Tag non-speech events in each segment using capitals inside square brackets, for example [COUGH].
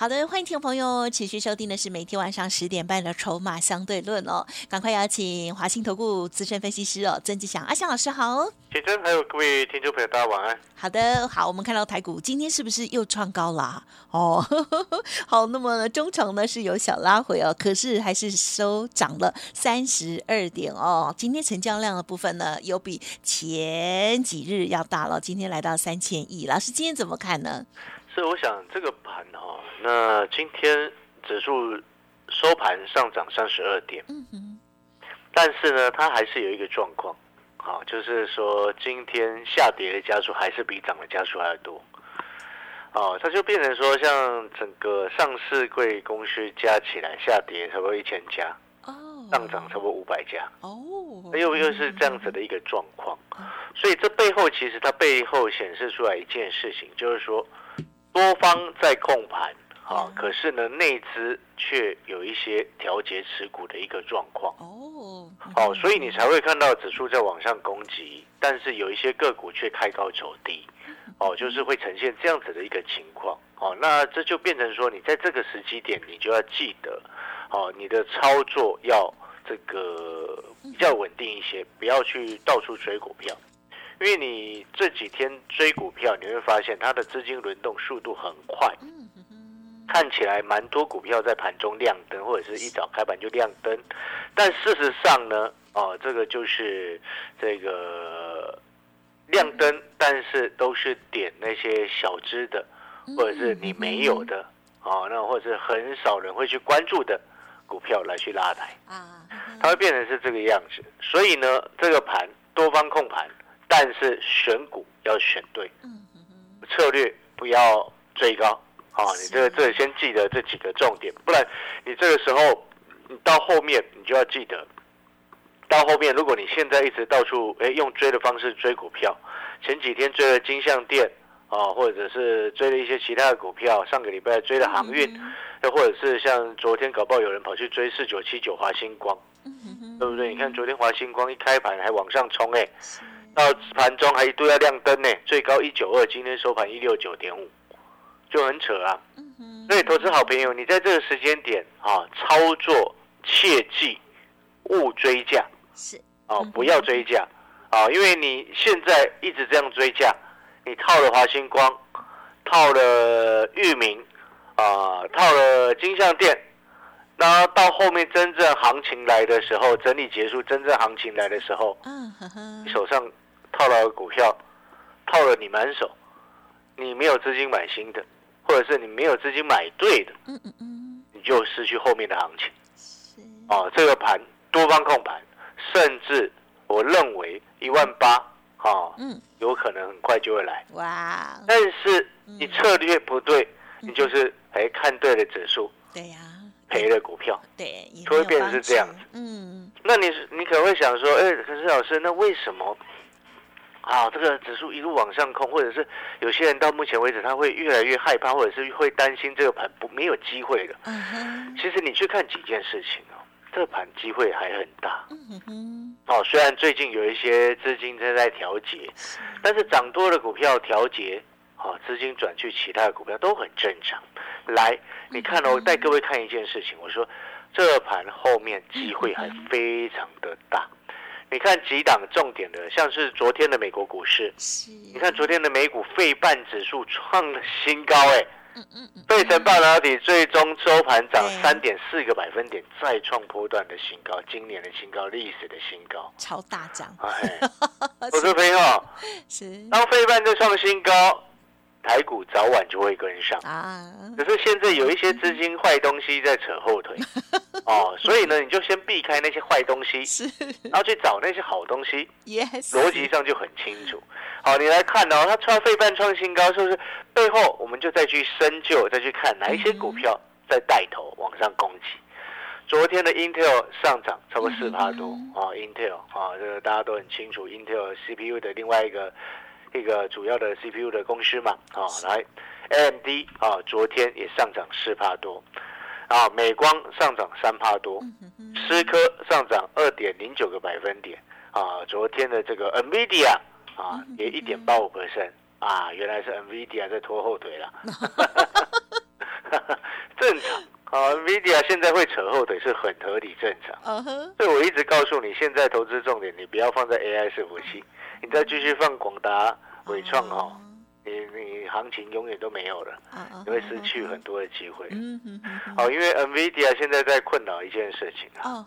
好的，欢迎听众朋友持续收听的是每天晚上十点半的《筹码相对论》哦，赶快邀请华兴投顾资深分析师哦，曾志祥阿祥老师好。铁真，还有各位听众朋友，大家晚安。好的，好，我们看到台股今天是不是又创高啦？哦，[LAUGHS] 好，那么，中场呢是有小拉回哦，可是还是收涨了三十二点哦。今天成交量的部分呢，有比前几日要大了，今天来到三千亿。老师今天怎么看呢？是，我想这个盘哈，那今天指数收盘上涨三十二点，嗯哼，但是呢，它还是有一个状况，好，就是说今天下跌的家数还是比涨的家数还要多，哦，它就变成说，像整个上市贵公司加起来下跌差不多一千家，哦，上涨差不多五百家，哦，又又是这样子的一个状况，所以这背后其实它背后显示出来一件事情，就是说。多方在控盘，啊，可是呢，内资却有一些调节持股的一个状况。哦，好，所以你才会看到指数在往上攻击，但是有一些个股却开高走低，哦，就是会呈现这样子的一个情况。哦，那这就变成说，你在这个时机点，你就要记得，哦，你的操作要这个比较稳定一些，不要去到处追股票。因为你这几天追股票，你会发现它的资金轮动速度很快，看起来蛮多股票在盘中亮灯，或者是一早开盘就亮灯，但事实上呢，哦，这个就是这个亮灯，但是都是点那些小只的，或者是你没有的，哦，那或者是很少人会去关注的股票来去拉抬。啊，它会变成是这个样子，所以呢，这个盘多方控盘。但是选股要选对，策略不要追高，啊，你这个这先记得这几个重点，不然你这个时候你到后面你就要记得，到后面如果你现在一直到处哎用追的方式追股票，前几天追了金象店啊，或者是追了一些其他的股票，上个礼拜追了航运，又或者是像昨天搞不好有人跑去追四九七九华星光，对不对？你看昨天华星光一开盘还往上冲哎。到盘中还一度要亮灯呢，最高一九二，今天收盘一六九点五，就很扯啊。所以投资好朋友，你在这个时间点啊，操作切记勿追价，是哦，不要追价啊，因为你现在一直这样追价，你套了华星光，套了域名啊，套了金相店。那到后面真正行情来的时候，整理结束，真正行情来的时候，嗯你手上。套了股票，套了你满手，你没有资金买新的，或者是你没有资金买对的，嗯嗯嗯，你就失去后面的行情。哦，这个盘多方控盘，甚至我认为一万八，哈，嗯，有可能很快就会来。哇！但是你策略不对，你就是哎看对了指数，对呀，赔了股票，对，会变成是这样子。嗯，那你你可能会想说，哎，可是老师，那为什么？啊，这个指数一路往上空，或者是有些人到目前为止他会越来越害怕，或者是会担心这个盘不没有机会的。其实你去看几件事情哦，这个盘机会还很大。哦，虽然最近有一些资金正在调节，但是涨多的股票调节，哦，资金转去其他的股票都很正常。来，你看哦，带各位看一件事情，我说这盘后面机会还非常的大。你看几档重点的，像是昨天的美国股市，你看昨天的美股费半指数创了新高，哎，嗯嗯费城半导体最终收盘涨三点四个百分点，再创波段的新高，今年的新高，历史的新高，超大涨。[LAUGHS] 我说朋友，是。当费半就创新高。台股早晚就会跟上啊，可是现在有一些资金坏东西在扯后腿 [LAUGHS] 哦，所以呢，你就先避开那些坏东西，是，然后去找那些好东西，yes，逻辑上就很清楚。好，你来看哦，它创费半创新高，是不是？背后我们就再去深究，再去看哪一些股票在带头往上攻击。昨天的 Intel 上涨超过四趴多啊，Intel 啊，这个大家都很清楚，Intel CPU 的另外一个一个主要的 CPU 的公司嘛，啊，来 AMD 啊，昨天也上涨四帕多，啊，美光上涨三帕多，思科上涨二点零九个百分点，啊，昨天的这个 NVIDIA 啊，也一点八五 percent，啊，原来是 NVIDIA 在拖后腿了。[LAUGHS] 正常。啊，Nvidia 现在会扯后腿是很合理正常。嗯哼，所以我一直告诉你，现在投资重点你不要放在 AI 伺服器，你再继续放广达、伟创哦，你你行情永远都没有了，啊你会失去很多的机会。嗯哼哼哼，哦，因为 Nvidia 现在在困扰一件事情啊，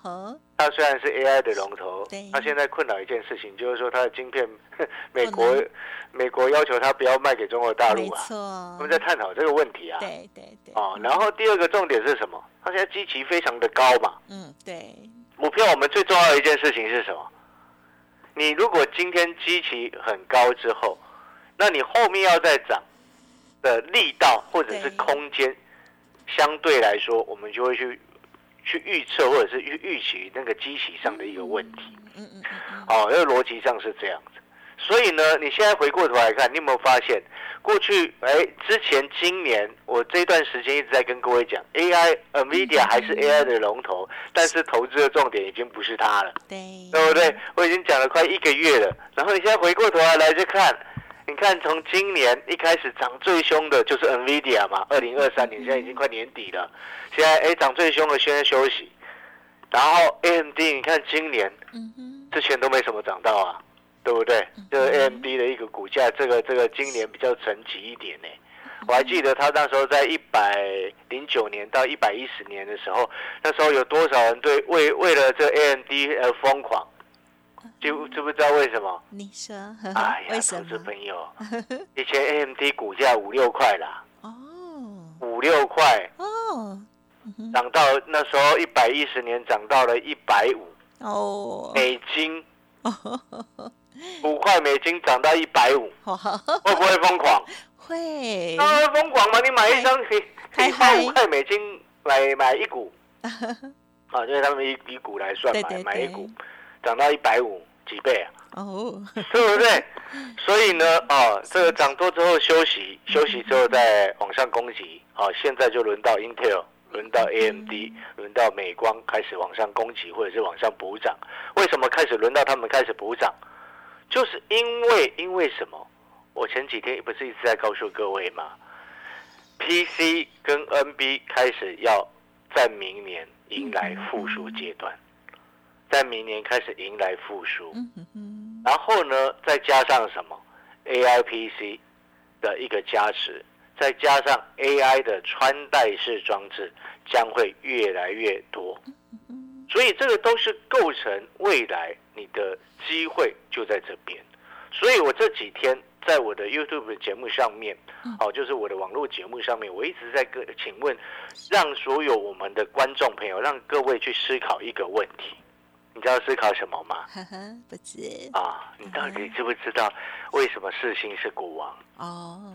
它虽然是 AI 的龙头对，它现在困扰一件事情，就是说它的晶片，[LAUGHS] 美国美国要求它不要卖给中国大没陆啊，错我，们在探讨这个问题啊。对对对，哦，然后第二个重点是什么？它现在基期非常的高嘛。嗯对，股票我们最重要的一件事情是什么？你如果今天基期很高之后，那你后面要再涨的力道或者是空间，相对来说，我们就会去去预测或者是预预期那个基期上的一个问题。嗯嗯嗯嗯，哦，因为逻辑上是这样子。所以呢，你现在回过头来看，你有没有发现，过去哎之前今年我这段时间一直在跟各位讲，AI NVIDIA 还是 AI 的龙头，但是投资的重点已经不是它了，对，对不对？我已经讲了快一个月了，然后你现在回过头来来去看，你看从今年一开始涨最凶的就是 NVIDIA 嘛，二零二三年现在已经快年底了，现在哎涨最凶的现在休息，然后 AMD 你看今年嗯哼，之前都没什么涨到啊，对不对？这个 AMD 的一个股价，这个这个今年比较沉寂一点呢。我还记得他那时候在一百零九年到一百一十年的时候，那时候有多少人对为为了这 AMD 而疯狂？知不知不知道为什么？你说，哎呀，投资？朋友，[LAUGHS] 以前 AMD 股价五六块啦，哦。五六块。哦，涨到那时候一百一十年涨到了一百五。哦，美金，[LAUGHS] [LAUGHS] 五块美金涨到一百五，哇，[LAUGHS] 会不会疯狂？会，当然疯狂嘛！你买一张可以可以嗨嗨卖五块美金买买一股，[LAUGHS] 啊，就是他们以以股来算嘛买一股，涨到一百五几倍啊，哦，对不对？所以呢，啊，这个涨多之后休息，休息之后再往上攻击，啊，现在就轮到 Intel。轮到 AMD，轮到美光开始往上攻击，或者是往上补涨。为什么开始轮到他们开始补涨？就是因为因为什么？我前几天不是一直在告诉各位吗？PC 跟 NB 开始要在明年迎来复苏阶段，在明年开始迎来复苏。然后呢，再加上什么 AI PC 的一个加持，再加上 AI 的穿戴式装置将会越来越多，所以这个都是构成未来你的机会就在这边。所以我这几天在我的 YouTube 的节目上面，哦，就是我的网络节目上面，我一直在跟请问，让所有我们的观众朋友，让各位去思考一个问题，你知道思考什么吗？[LAUGHS] 呵呵，不知啊，你到底知不知道为什么世星是股王？哦，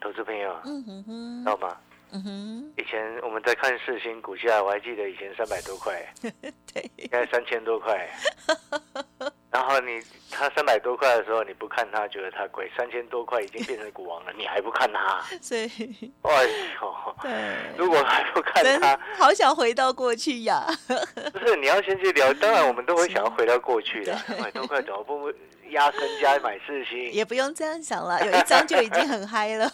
投资朋友，嗯哼哼知，道吗？嗯哼，以前我们在看四星股价，我还记得以前三百多块，[LAUGHS] 对，现在三千多块。[LAUGHS] 然后你它三百多块的时候，你不看它，觉得它贵；三千多块已经变成股王了，[LAUGHS] 你还不看它？所以。哎呦，对，如果还不看真它，好想回到过去呀，不是你要先去聊。当然，我们都会想要回到过去的，对。三百多块怎么不压身家买四星？也不用这样想了，有一张就已经很嗨了，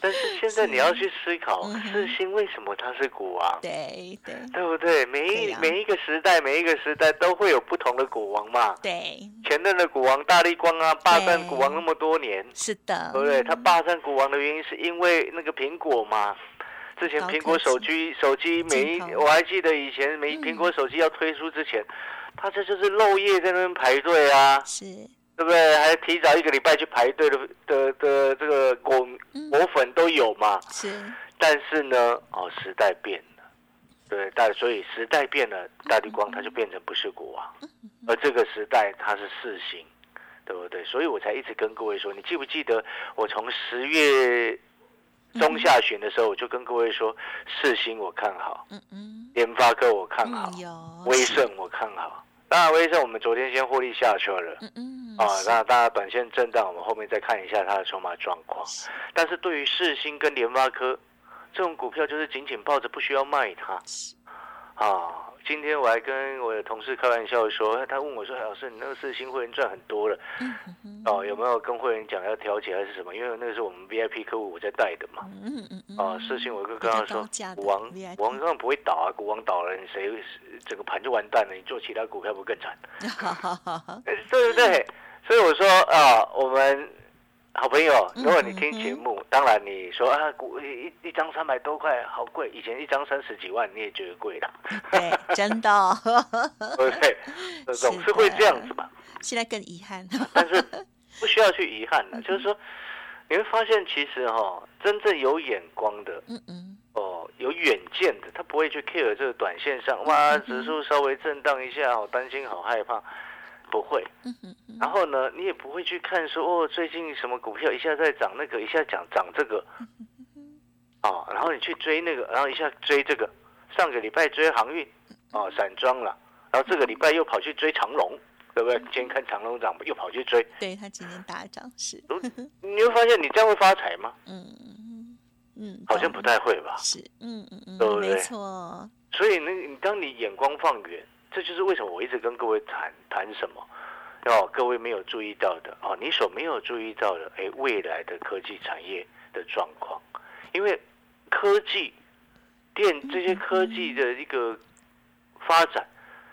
但是现在你要去思考嗯，哼。世星为什么它是股王？对对。对不对？每一、每一个时代，每一个时代都会有不同的股王嘛。对，前任的股王大力光啊，霸占对股王那么多年，是的，对不对？他霸占股王的原因是因为那个苹果嘛。之前苹果手机手机每一我还记得以前每嗯。苹果手机要推出之前，他这就是漏夜在那边排队啊，是，对不对？还提早一个礼拜去排队的的的这个果嗯果粉都有嘛。是，但是呢，哦，时代变了，对，但所以时代变了，大地光它就变成不是国王，而这个时代它是四星，对不对？所以我才一直跟各位说，你记不记得我从十月中下旬的时候，我就跟各位说，四星我看好，嗯嗯，联发科我看好威盛我看好。当然，威盛我们昨天先获利下车了。嗯嗯啊，那大家短线震荡，我们后面再看一下它的筹码状况。但是对于世新跟联发科这种股票，就是紧紧抱着，不需要卖它。啊，今天我还跟我的同事开玩笑说，他问我说：“老师，你那个世新会员赚很多了，哦，有没有跟会员讲要调节还是什么？因为那个是我们 VIP 客户我在带的嘛。”嗯嗯嗯啊，世新我就跟他说王股王根本不会倒啊，股王倒了，你谁整个盘就完蛋了，你做其他股票不更惨？[LAUGHS] 对不对？所以我说啊，我们好朋友，嗯如果你听节目，当然你说啊，股一一张三百多块，好贵，以前一张三十几万，你也觉得贵了，[LAUGHS] 对，真的。[LAUGHS] 哦，对总是会这样子嘛，现在更遗憾。但是 [LAUGHS] 不需要去遗憾的，就是说你会发现，其实哈、真正有眼光的嗯嗯，哦，有远见的，他不会去 care 这个短线上，哇，指数稍微震荡一下，好担心，好害怕，不会。然后呢，你也不会去看说哦，最近什么股票一下在涨那个，一下涨涨这个，哦，然后你去追那个，然后一下追这个，上个礼拜追航运，哦，散装了，然后这个礼拜又跑去追长龙，对不对？今天看长龙涨，又跑去追，对他今天大涨是，你会发现你这样会发财吗？嗯嗯嗯，好像不太会吧。是，嗯嗯嗯对不对，没对错，所以呢，你当你眼光放远，这就是为什么我一直跟各位谈谈什么。哦，各位没有注意到的哦，你所没有注意到的，哎，未来的科技产业的状况，因为科技、电这些科技的一个发展，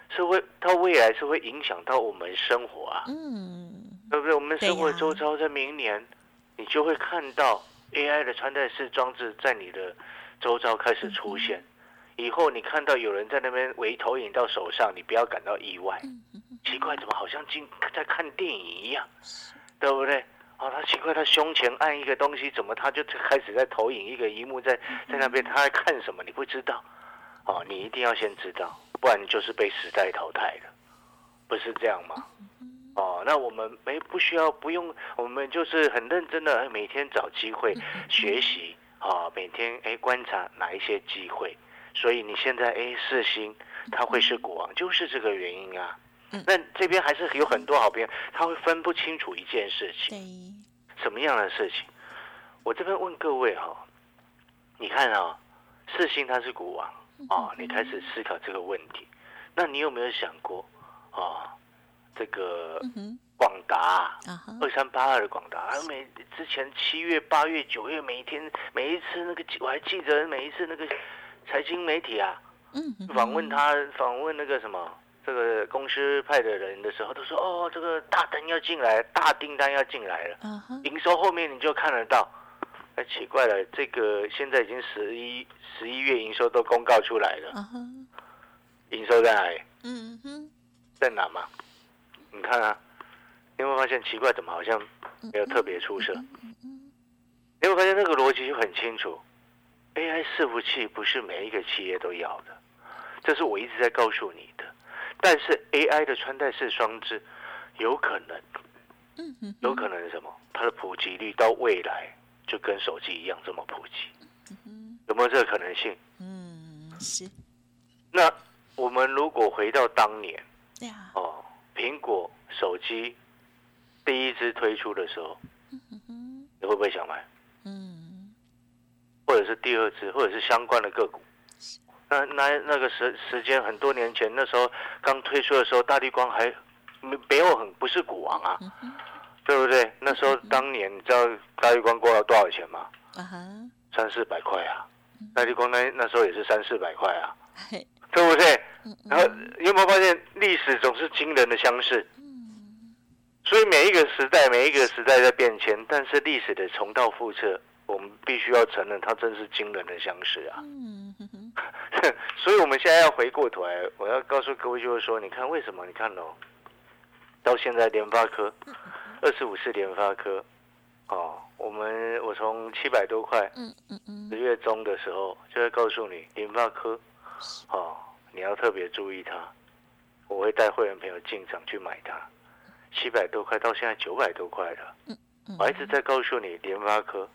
是会它未来是会影响到我们生活啊，嗯对不对？我们生活呀周遭在明年，你就会看到 AI 的穿戴式装置在你的周遭开始出现。以后你看到有人在那边围投影到手上，你不要感到意外。奇怪，怎么好像进在看电影一样，对不对？哦，他奇怪，他胸前按一个东西，怎么他就开始在投影一个荧幕在在那边，他在看什么？你不知道，哦，你一定要先知道，不然你就是被时代淘汰的，不是这样吗？哦，那我们没不需要不用，我们就是很认真的每天找机会学习啊、每天哎观察哪一些机会。所以你现在 A 四星，它会是股王，就是这个原因啊。那这边还是有很多好朋友，他会分不清楚一件事情，什么样的事情？我这边问各位哈、你看啊、四星它是股王啊、你开始思考这个问题，那你有没有想过啊、这个广达啊二三八二的广达，啊每之前七月、八月、九月，每一天每一次那个，我还记得每一次那个财经媒体啊，嗯哼，访问他，访问那个什么这个公司派的人的时候，都说哦，这个大单要进来，大订单要进来了，啊哈，营收后面你就看得到。哎，奇怪了，这个现在已经十一十一月营收都公告出来了，啊哈，营收在哪里？嗯哼，在哪嘛？你看啊，你有没有发现奇怪？怎么好像没有特别出色？你有没有发现那个逻辑就很清楚？AI 伺服器不是每一个企业都要的，这是我一直在告诉你的。但是 AI 的穿戴式装置有可能，嗯，有可能是什么？它的普及率到未来就跟手机一样这么普及，有没有这个可能性？嗯，是，那我们如果回到当年对啊，哦，苹果手机第一支推出的时候，嗯你会不会想买？嗯，或者是第二支，或者是相关的个股？那那那个时时间很多年前，那时候刚推出的时候，大地光还没没有很不是股王啊，对不对？那时候当年你知道大地光过了多少钱吗？啊哈，三四百块啊，大地光那那时候也是三四百块啊，嘿，对不对？嗯然后你有没有发现历史总是惊人的相似？所以每一个时代，每一个时代在变迁，但是历史的重蹈覆辙，我们必须要承认，它真是惊人的相似啊！嗯哼哼，[LAUGHS] 所以我们现在要回过头来，我要告诉各位，就是说，你看为什么？你看哦，到现在联发科 [LAUGHS] 二十五是联发科，哦，我们我从七百多块嗯嗯嗯，十月中的时候就会告诉你，联发科，哦，你要特别注意它，我会带会员朋友进场去买它，七百多块到现在九百多块了，我一直在告诉你联发科，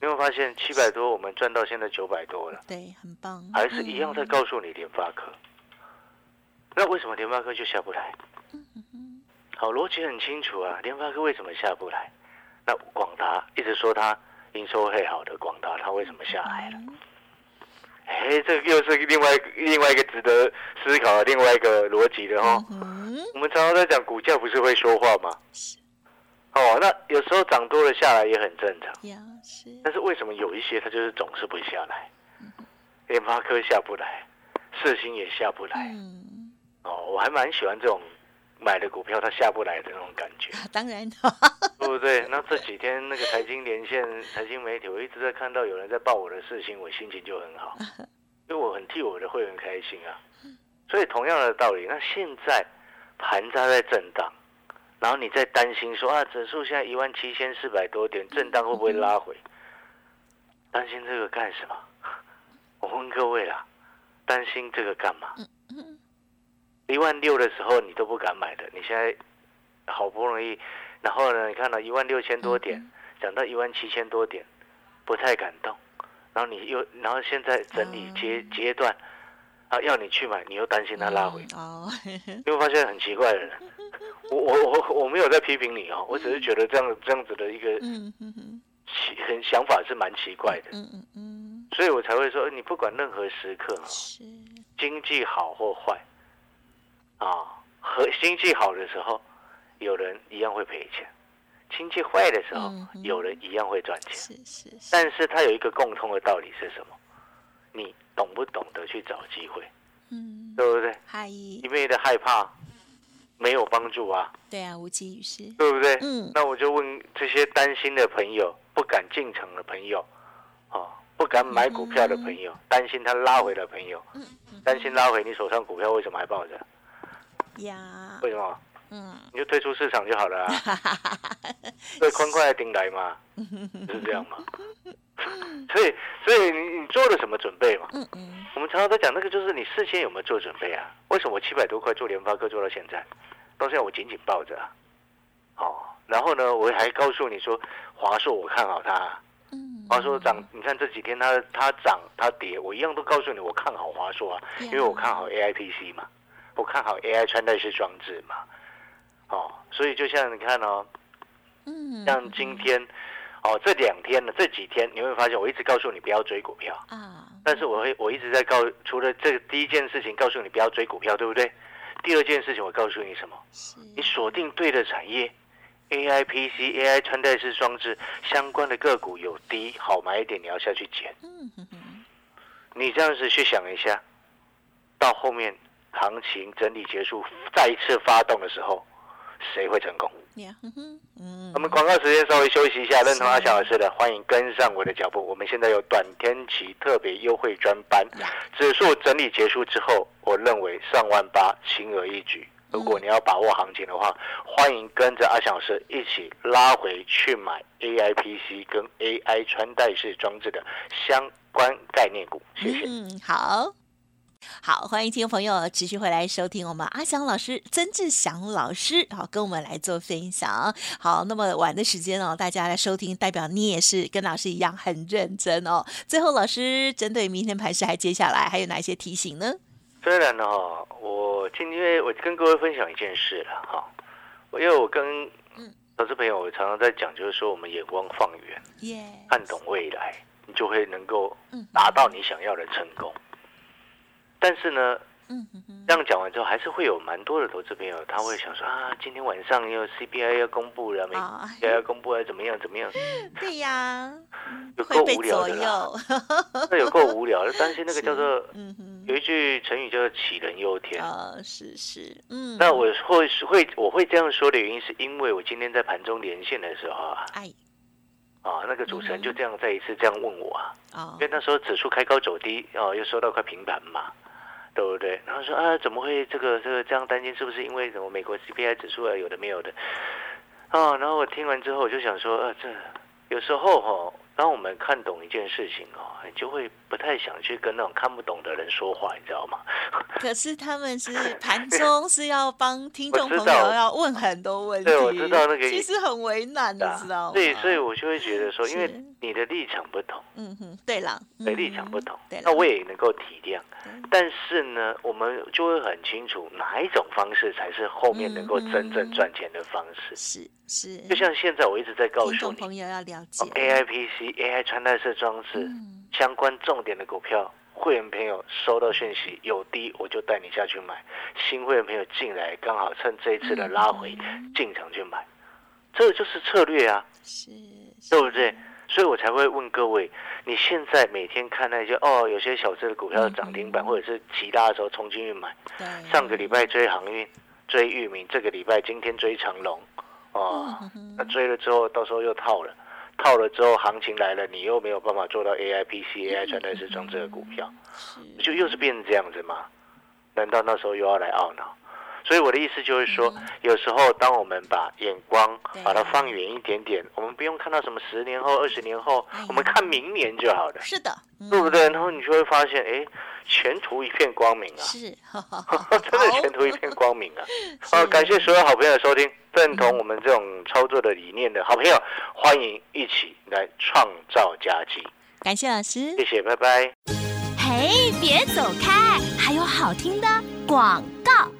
你有没有发现七百多，我们赚到现在九百多了，对，很棒，还是一样在告诉你联发科。那为什么联发科就下不来？好，逻辑很清楚啊，联发科为什么下不来？那广达一直说它营收会好的，广达它为什么下来了？哎，这又是另外另外一个值得思考的另外一个逻辑的哦。我们常常在讲股价不是会说话吗？哦，那有时候涨多了下来也很正常。是。但是为什么有一些它就是总是不下来？联发科下不来，四星也下不来。哦，我还蛮喜欢这种。买的股票它下不来的那种感觉，当然，对不对？那这几天那个财经连线、财经媒体，我一直在看到有人在报我的事情，我心情就很好，因为我很替我的会员开心啊。所以同样的道理，那现在盘扎在震荡，然后你在担心说啊，指数现在一万七千四百多点，震荡会不会拉回？担心这个干什么？[LAUGHS] 我问各位啦，担心这个干嘛？一万六的时候你都不敢买的，你现在好不容易，然后呢，你看到一万六千多点，涨到一万七千多点，不太敢动，然后你又，然后现在整理阶阶段，啊，要你去买，你又担心它拉回，哦，你会发现很奇怪的人，我我我我没有在批评你哦，我只是觉得这样这样子的一个奇很想法是蛮奇怪的，嗯嗯嗯，所以我才会说，你不管任何时刻啊，经济好或坏。啊，和经济好的时候，有人一样会赔钱；经济坏的时候，有人一样会赚钱。是是是。但是它有一个共通的道理是什么？你懂不懂得去找机会？嗯，对不对？害一味的害怕没有帮助啊。对啊，无济于事，对不对？嗯。那我就问这些担心的朋友、不敢进城的朋友、哦，不敢买股票的朋友、担心它拉回的朋友，担心拉回你手上股票为什么还抱着？呀？为什么？嗯，你就退出市场就好了啊，[LAUGHS] 对，宽快的顶来嘛，是这样嘛？所以，所以你你做了什么准备嘛？嗯嗯，我们常常都讲那个，就是你事先有没有做准备啊？为什么我七百多块做联发科做到现在，到现在我紧紧抱着啊？哦，然后呢，我还告诉你说，华硕我看好它，嗯，华硕涨，你看这几天它它涨它跌，我一样都告诉你我看好华硕啊，因为我看好 A I P C 嘛。我看好 AI 穿戴式装置嘛，哦，所以就像你看哦，嗯，像今天，哦，这两天呢，这几天你会发现，我一直告诉你不要追股票啊，但是我会我一直在告，除了这第一件事情告诉你不要追股票，对不对？第二件事情我告诉你什么？你锁定对的产业，AI PC、AI 穿戴式装置相关的个股有低好买一点，你要下去捡。嗯你这样子去想一下，到后面。行情整理结束，再一次发动的时候，谁会成功？嗯，我们广告时间稍微休息一下，认同阿小老师的，欢迎跟上我的脚步。我们现在有短天期特别优惠专班，指数整理结束之后，我认为上万八轻而易举。如果你要把握行情的话，欢迎跟着阿小老师一起拉回去买 A I P C 跟 A I 穿戴式装置的相关概念股。谢谢。嗯，好。好，欢迎听众朋友持续回来收听我们阿翔老师、曾志祥老师，好跟我们来做分享。好，那么晚的时间哦，大家来收听，代表你也是跟老师一样很认真哦。最后，老师针对明天盘市，还接下来还有哪一些提醒呢？虽然呢，我今天我跟各位分享一件事了哈，因为我跟投资朋友我常常在讲，就是说我们眼光放远，看懂未来，你就会能够达到你想要的成功。但是呢，嗯这样讲完之后，还是会有蛮多的投资朋友，他会想说啊，今天晚上又 CPI 要公布了，美国要公布了，怎么样怎么样？对呀，[LAUGHS] 有够无聊的啦，那有够无聊的。担心那个叫做，有一句成语叫做杞人忧天啊，是是，嗯。那我会会我会这样说的原因，是因为我今天在盘中连线的时候啊，哎，啊，那个主持人就这样再一次这样问我啊，因为那时候指数开高走低，哦，又收到块平盘嘛。对不对？然后说啊，怎么会这个这个这样担心？是不是因为什么美国 CPI 指数啊，有的没有的？哦，然后我听完之后，我就想说，呃，这有时候哈，当我们看懂一件事情哦，就会不太想去跟那种看不懂的人说话，你知道吗？[LAUGHS] 可是他们是盘中是要帮听众朋友要问很多问题，对我知道那个其实很为难，你知道吗？对，所以我就会觉得说，因为你的立场不同，嗯哼，对了，对嗯立场不同对，那我也能够体谅对。但是呢，我们就会很清楚哪一种方式才是后面能够真正赚钱的方式。是是，就像现在我一直在告听诉你朋友要了解。哦，AI 穿戴式装置嗯。相关重点的股票，会员朋友收到讯息有低，我就带你下去买；新会员朋友进来，刚好趁这一次的拉回嗯。进场去买，这个就是策略啊。是，对不对？所以我才会问各位，你现在每天看那些哦，有些小只的股票的涨停板，嗯。或者是急拉的时候冲进去买。上个礼拜追航运、追域名，这个礼拜今天追长隆，哦，那追了之后，到时候又套了，套了之后行情来了，你又没有办法做到 AI PC、AI 穿戴式装置的股票，就又是变成这样子吗？难道那时候又要来懊恼？所以我的意思就是说，有时候当我们把眼光把它放远一点点，我们不用看到什么十年后、二十年后我们看明年就好了，是的，嗯。对不对？然后你就会发现，哎，前途一片光明啊！是，[LAUGHS] 真的前途一片光明啊！[LAUGHS] 好，感谢所有好朋友的收听，认同我们这种操作的理念的好朋友，欢迎一起来创造佳绩。感谢老师谢。谢，拜拜。嘿，别走开，还有好听的广告。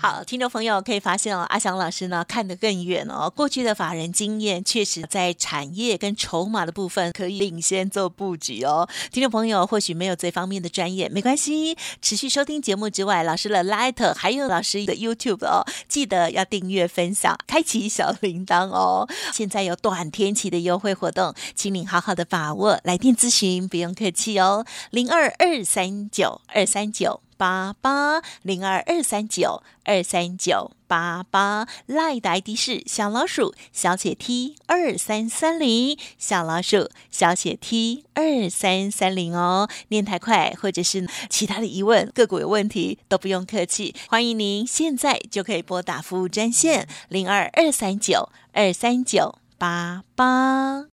好，听众朋友可以发现哦，阿翔老师呢看得更远哦。过去的法人经验确实在产业跟筹码的部分可以领先做布局哦。听众朋友或许没有这方面的专业，没关系，持续收听节目之外，老师的 Light 还有老师的 YouTube 哦，记得要订阅、分享、开启小铃铛哦。现在有短天期的优惠活动，请您好好的把握。来电咨询不用客气哦，零二二三九二三九。八八零二二三九二三九八八，赖的 ID 是小老鼠小写 T 二三三零，小老鼠小写 T 二三三零哦。念太快或者是其他的疑问，个股有问题都不用客气，欢迎您现在就可以拨打服务专线零二二三九二三九八八。